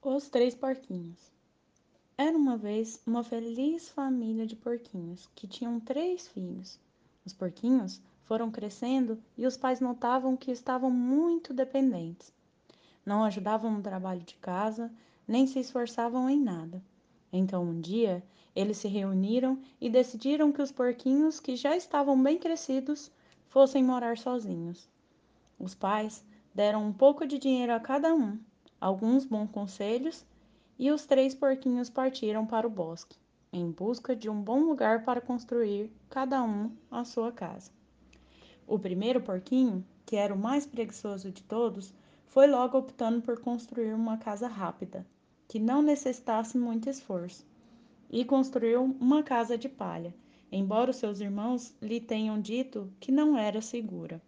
Os Três Porquinhos Era uma vez uma feliz família de porquinhos que tinham três filhos. Os porquinhos foram crescendo e os pais notavam que estavam muito dependentes. Não ajudavam no trabalho de casa, nem se esforçavam em nada. Então, um dia, eles se reuniram e decidiram que os porquinhos, que já estavam bem crescidos, fossem morar sozinhos. Os pais deram um pouco de dinheiro a cada um alguns bons conselhos e os três porquinhos partiram para o bosque, em busca de um bom lugar para construir cada um a sua casa. O primeiro porquinho, que era o mais preguiçoso de todos, foi logo optando por construir uma casa rápida, que não necessitasse muito esforço, e construiu uma casa de palha, embora os seus irmãos lhe tenham dito que não era segura.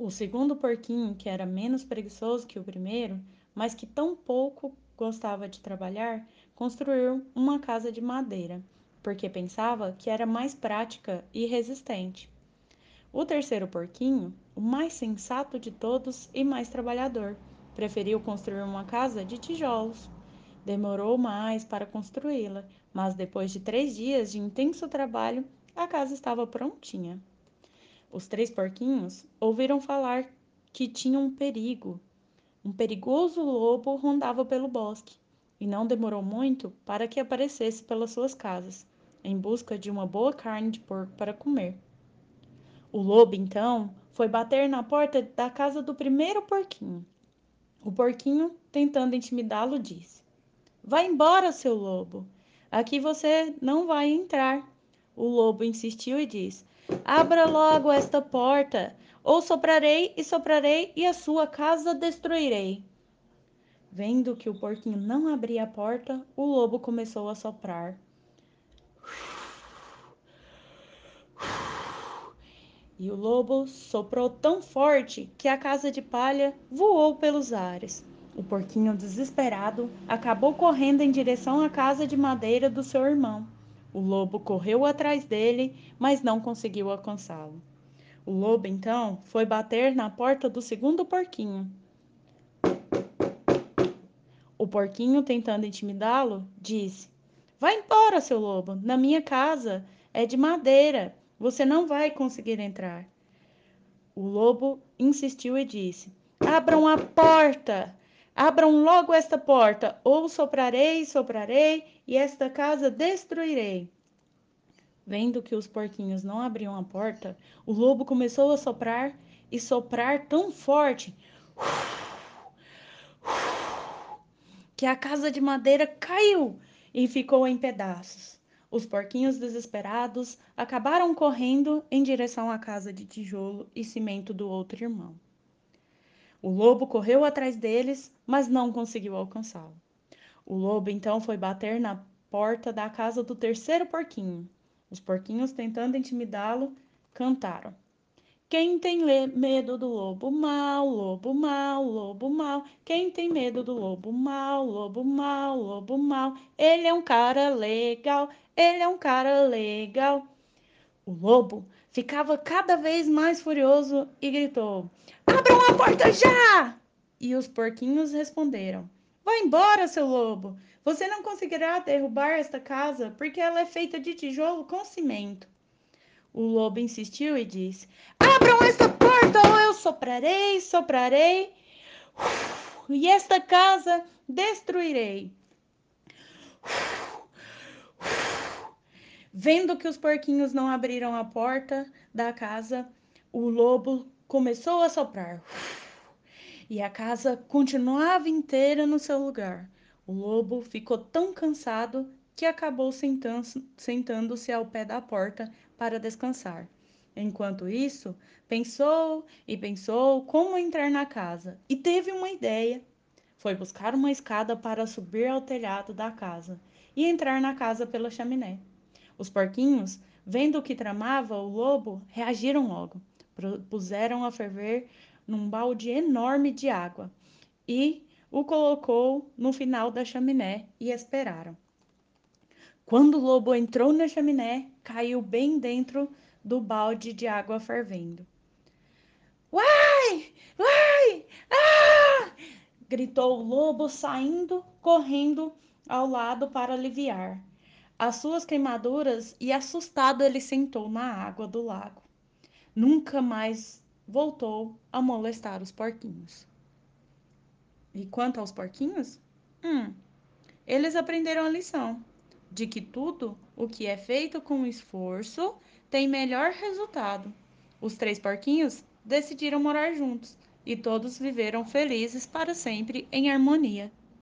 O segundo porquinho, que era menos preguiçoso que o primeiro, mas que tão pouco gostava de trabalhar, construiu uma casa de madeira, porque pensava que era mais prática e resistente. O terceiro porquinho, o mais sensato de todos e mais trabalhador, preferiu construir uma casa de tijolos. Demorou mais para construí-la, mas depois de três dias de intenso trabalho, a casa estava prontinha. Os três porquinhos ouviram falar que tinha um perigo. Um perigoso lobo rondava pelo bosque, e não demorou muito para que aparecesse pelas suas casas, em busca de uma boa carne de porco para comer. O lobo, então, foi bater na porta da casa do primeiro porquinho. O porquinho, tentando intimidá-lo, disse: Vá embora, seu lobo. Aqui você não vai entrar. O lobo insistiu e disse: Abra logo esta porta, ou soprarei e soprarei e a sua casa destruirei. Vendo que o porquinho não abria a porta, o lobo começou a soprar. E o lobo soprou tão forte que a casa de palha voou pelos ares. O porquinho, desesperado, acabou correndo em direção à casa de madeira do seu irmão. O lobo correu atrás dele, mas não conseguiu alcançá-lo. O lobo então foi bater na porta do segundo porquinho. O porquinho, tentando intimidá-lo, disse: Vá embora, seu lobo, na minha casa é de madeira, você não vai conseguir entrar. O lobo insistiu e disse: Abram a porta! Abram logo esta porta, ou soprarei, soprarei, e esta casa destruirei. Vendo que os porquinhos não abriam a porta, o lobo começou a soprar e soprar tão forte que a casa de madeira caiu e ficou em pedaços. Os porquinhos desesperados acabaram correndo em direção à casa de tijolo e cimento do outro irmão. O lobo correu atrás deles, mas não conseguiu alcançá-lo. O lobo então foi bater na porta da casa do terceiro porquinho. Os porquinhos, tentando intimidá-lo, cantaram: Quem tem medo do lobo mau, lobo mau, lobo mau? Quem tem medo do lobo mau, lobo mau, lobo mau? Ele é um cara legal, ele é um cara legal. O lobo ficava cada vez mais furioso e gritou: Abram a porta já! E os porquinhos responderam: Vá embora, seu lobo. Você não conseguirá derrubar esta casa porque ela é feita de tijolo com cimento. O lobo insistiu e disse: Abram esta porta ou eu soprarei, soprarei, e esta casa destruirei. Vendo que os porquinhos não abriram a porta da casa, o lobo começou a soprar. E a casa continuava inteira no seu lugar. O lobo ficou tão cansado que acabou sentando-se ao pé da porta para descansar. Enquanto isso, pensou e pensou como entrar na casa e teve uma ideia. Foi buscar uma escada para subir ao telhado da casa e entrar na casa pela chaminé. Os porquinhos, vendo o que tramava o lobo, reagiram logo puseram a ferver num balde enorme de água e o colocou no final da chaminé e esperaram. Quando o lobo entrou na chaminé, caiu bem dentro do balde de água fervendo. Uai! Uai! Ah! gritou o lobo, saindo correndo ao lado para aliviar as suas queimaduras e assustado ele sentou na água do lago. Nunca mais voltou a molestar os porquinhos. E quanto aos porquinhos? Hum, eles aprenderam a lição de que tudo o que é feito com esforço tem melhor resultado. Os três porquinhos decidiram morar juntos e todos viveram felizes para sempre em harmonia.